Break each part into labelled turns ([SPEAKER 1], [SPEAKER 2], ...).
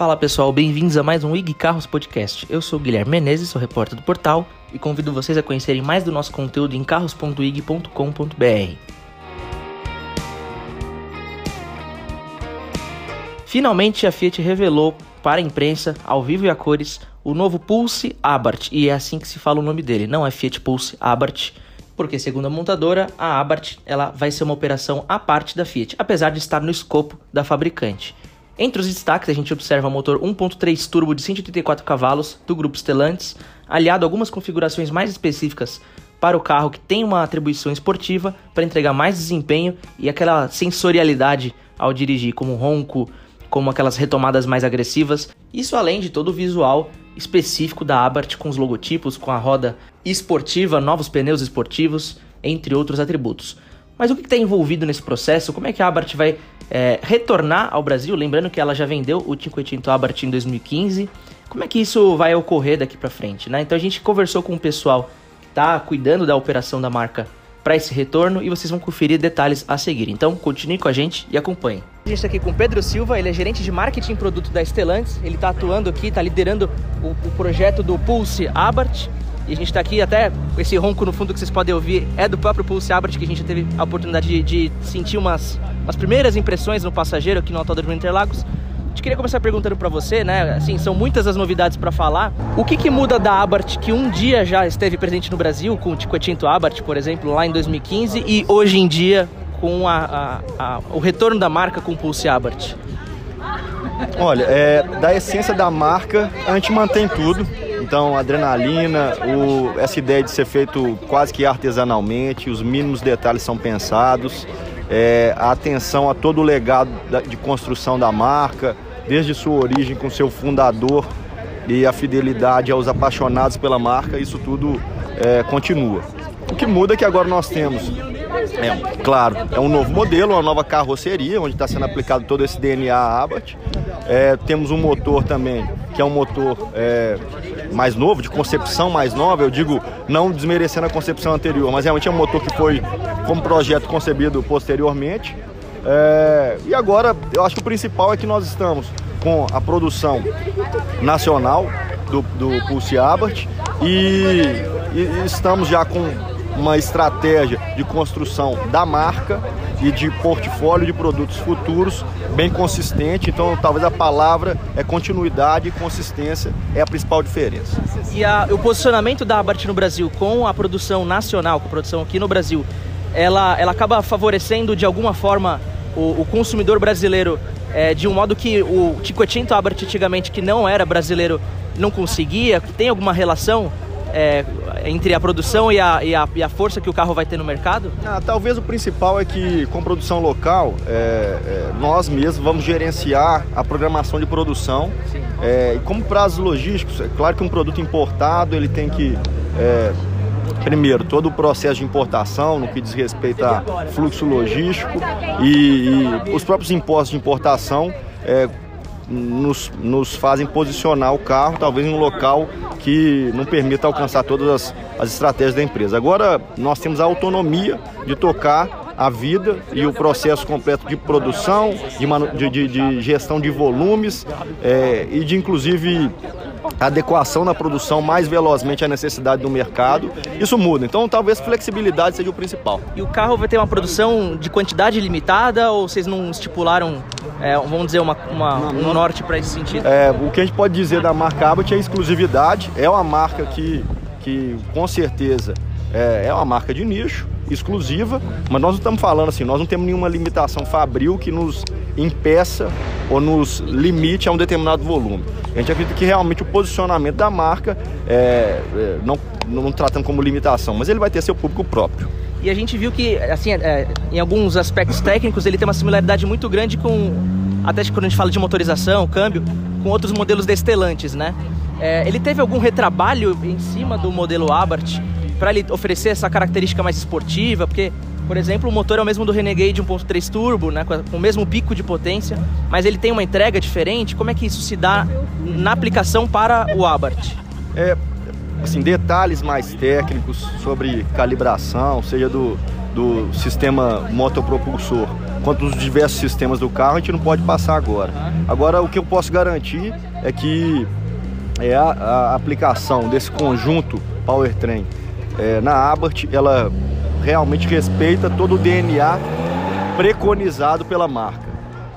[SPEAKER 1] Fala pessoal, bem-vindos a mais um IG Carros Podcast. Eu sou o Guilherme Menezes, sou repórter do portal e convido vocês a conhecerem mais do nosso conteúdo em carros.ig.com.br. Finalmente a Fiat revelou para a imprensa, ao vivo e a cores, o novo Pulse Abarth, e é assim que se fala o nome dele, não é Fiat Pulse Abarth, porque segundo a montadora, a Abarth ela vai ser uma operação à parte da Fiat, apesar de estar no escopo da fabricante. Entre os destaques, a gente observa motor 1.3 turbo de 184 cavalos do grupo Stellantis, aliado a algumas configurações mais específicas para o carro que tem uma atribuição esportiva para entregar mais desempenho e aquela sensorialidade ao dirigir, como ronco, como aquelas retomadas mais agressivas. Isso além de todo o visual específico da Abarth com os logotipos, com a roda esportiva, novos pneus esportivos, entre outros atributos. Mas o que está envolvido nesse processo? Como é que a Abarth vai é, retornar ao Brasil? Lembrando que ela já vendeu o Cinquecento Abarth em 2015. Como é que isso vai ocorrer daqui para frente? Né? Então a gente conversou com o pessoal que está cuidando da operação da marca para esse retorno e vocês vão conferir detalhes a seguir. Então continue com a gente e acompanhe. A gente está aqui com o Pedro Silva, ele é gerente de marketing produto da Stellantis. Ele está atuando aqui, está liderando o, o projeto do Pulse Abarth. E a gente está aqui até, esse ronco no fundo que vocês podem ouvir é do próprio Pulse Abarth, que a gente já teve a oportunidade de, de sentir umas, umas primeiras impressões no passageiro aqui no Autódromo Interlagos. A gente queria começar perguntando para você, né? Assim, são muitas as novidades para falar. O que, que muda da Abarth que um dia já esteve presente no Brasil, com o Ticotinto Abarth, por exemplo, lá em 2015, e hoje em dia com a, a, a, o retorno da marca com o Pulse Abarth?
[SPEAKER 2] Olha, é, da essência da marca, a gente mantém tudo. Então, adrenalina, o, essa ideia de ser feito quase que artesanalmente, os mínimos detalhes são pensados, é, a atenção a todo o legado da, de construção da marca, desde sua origem com seu fundador e a fidelidade aos apaixonados pela marca, isso tudo é, continua. O que muda é que agora nós temos é, claro, é um novo modelo, uma nova carroceria, onde está sendo aplicado todo esse DNA Abarth. É, temos um motor também, que é um motor é, mais novo, de concepção mais nova, eu digo não desmerecendo a concepção anterior, mas realmente é um motor que foi como projeto concebido posteriormente. É, e agora, eu acho que o principal é que nós estamos com a produção nacional do, do Pulse Abarth e, e estamos já com uma estratégia de construção da marca e de portfólio de produtos futuros bem consistente. Então, talvez a palavra é continuidade e consistência é a principal diferença.
[SPEAKER 1] E a, o posicionamento da Abarth no Brasil com a produção nacional, com a produção aqui no Brasil, ela, ela acaba favorecendo de alguma forma o, o consumidor brasileiro é, de um modo que o Ticotinto Abarth antigamente, que não era brasileiro, não conseguia? Tem alguma relação? é, entre a produção e a, e, a, e a, força que o carro vai ter no mercado?
[SPEAKER 2] Ah, talvez o principal é que com produção local, é, é, nós mesmos vamos gerenciar a programação de produção. É, e como prazos logísticos, é claro que um produto importado ele tem que é, primeiro, todo o processo de importação, no que diz respeito a fluxo logístico e, e os próprios impostos de importação, é, nos, nos fazem posicionar o carro, talvez em um local que não permita alcançar todas as, as estratégias da empresa. Agora, nós temos a autonomia de tocar a vida e o processo completo de produção, de, de, de gestão de volumes é, e de, inclusive, adequação na produção mais velozmente à necessidade do mercado. Isso muda. Então, talvez flexibilidade seja o principal.
[SPEAKER 1] E o carro vai ter uma produção de quantidade limitada ou vocês não estipularam é, vamos dizer, uma, uma um norte para esse sentido?
[SPEAKER 2] É, o que a gente pode dizer da marca Abbott é exclusividade. É uma marca que, que com certeza, é, é uma marca de nicho, exclusiva, mas nós não estamos falando assim, nós não temos nenhuma limitação fabril que nos impeça ou nos limite a um determinado volume. A gente acredita que realmente o posicionamento da marca, é, é, não, não tratando como limitação, mas ele vai ter seu público próprio.
[SPEAKER 1] E a gente viu que, assim, é, em alguns aspectos técnicos, ele tem uma similaridade muito grande com, até quando a gente fala de motorização, câmbio, com outros modelos destelantes, né? É, ele teve algum retrabalho em cima do modelo Abarth para ele oferecer essa característica mais esportiva? Porque, por exemplo, o motor é o mesmo do Renegade 1.3 Turbo, né, com o mesmo pico de potência, mas ele tem uma entrega diferente. Como é que isso se dá na aplicação para o Abarth?
[SPEAKER 2] É, assim, detalhes mais técnicos sobre calibração, seja do, do sistema motopropulsor quanto os diversos sistemas do carro, a gente não pode passar agora. Agora, o que eu posso garantir é que é a, a aplicação desse conjunto powertrain é, na Abarth, ela realmente respeita todo o DNA preconizado pela marca.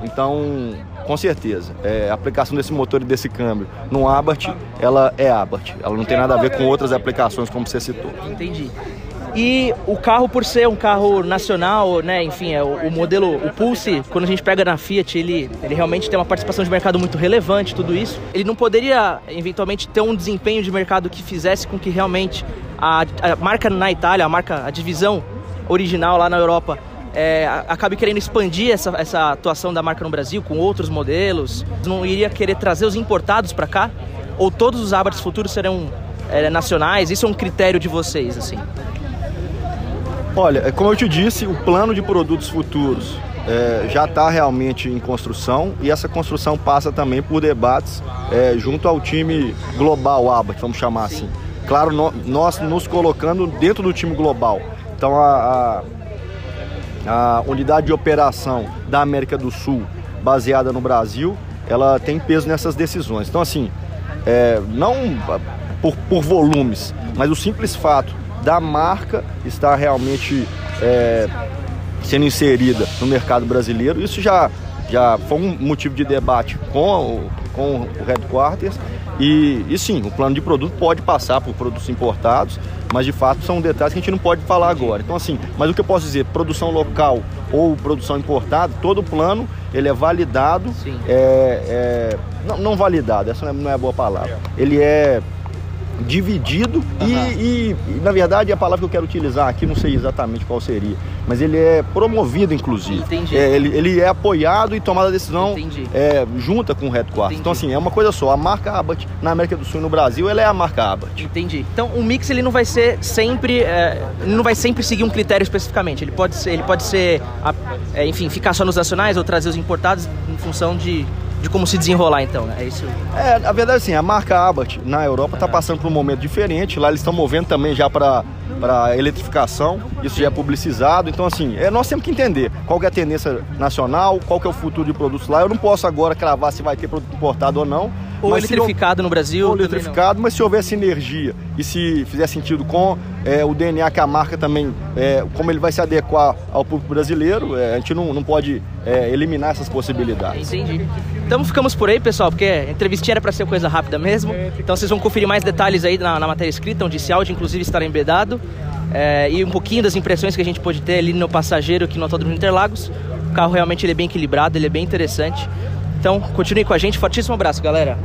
[SPEAKER 2] Então, com certeza, é, a aplicação desse motor e desse câmbio no Abarth, ela é Abarth. Ela não tem nada a ver com outras aplicações como você citou.
[SPEAKER 1] Entendi. E o carro, por ser um carro nacional, né, enfim, é o, o, modelo, o Pulse, quando a gente pega na Fiat, ele, ele realmente tem uma participação de mercado muito relevante, tudo isso. Ele não poderia, eventualmente, ter um desempenho de mercado que fizesse com que realmente a, a marca na Itália, a marca, a divisão original lá na Europa, é, acabe querendo expandir essa, essa atuação da marca no Brasil com outros modelos? Não iria querer trazer os importados para cá? Ou todos os Abarths futuros serão é, nacionais? Isso é um critério de vocês, assim?
[SPEAKER 2] Olha, é como eu te disse, o plano de produtos futuros é, já está realmente em construção e essa construção passa também por debates é, junto ao time global ABA, vamos chamar Sim. assim. Claro, no, nós nos colocando dentro do time global. Então a, a, a unidade de operação da América do Sul, baseada no Brasil, ela tem peso nessas decisões. Então assim, é, não por, por volumes, mas o simples fato da marca estar realmente é, sendo inserida no mercado brasileiro. Isso já, já foi um motivo de debate com o, com o Headquarters. E, e sim, o plano de produto pode passar por produtos importados, mas de fato são detalhes que a gente não pode falar agora. Então assim, mas o que eu posso dizer, produção local ou produção importada, todo o plano ele é validado, é, é, não, não validado, essa não é, não é a boa palavra. Ele é dividido uhum. e, e, na verdade, a palavra que eu quero utilizar aqui, não sei exatamente qual seria, mas ele é promovido, inclusive.
[SPEAKER 1] Entendi.
[SPEAKER 2] É, ele, ele é apoiado e tomada a decisão é, junta com o Headquarters. Então, assim, é uma coisa só. A marca Abbott na América do Sul e no Brasil, ela é a marca Abbott.
[SPEAKER 1] Entendi. Então, o mix, ele não vai ser sempre, é, não vai sempre seguir um critério especificamente. Ele pode ser, ele pode ser, é, enfim, ficar só nos nacionais ou trazer os importados em função de de como se desenrolar então, né? É isso.
[SPEAKER 2] É, a verdade é assim, a marca Abarth na Europa está passando por um momento diferente. Lá eles estão movendo também já para para eletrificação, isso já é publicizado. Então, assim, é, nós temos que entender qual é a tendência nacional, qual é o futuro de produtos lá. Eu não posso agora cravar se vai ter produto importado ou não,
[SPEAKER 1] ou mas eletrificado no Brasil.
[SPEAKER 2] Ou eletrificado, mas se houver sinergia e se fizer sentido com é, o DNA que a marca também, é, como ele vai se adequar ao público brasileiro, é, a gente não, não pode é, eliminar essas possibilidades.
[SPEAKER 1] Entendi. Então ficamos por aí, pessoal, porque a entrevistinha era para ser coisa rápida mesmo. Então vocês vão conferir mais detalhes aí na, na matéria escrita, onde esse áudio inclusive estará embedado. É, e um pouquinho das impressões que a gente pode ter ali no passageiro aqui no Autódromo Interlagos. O carro realmente ele é bem equilibrado, ele é bem interessante. Então continue com a gente. Fortíssimo abraço, galera.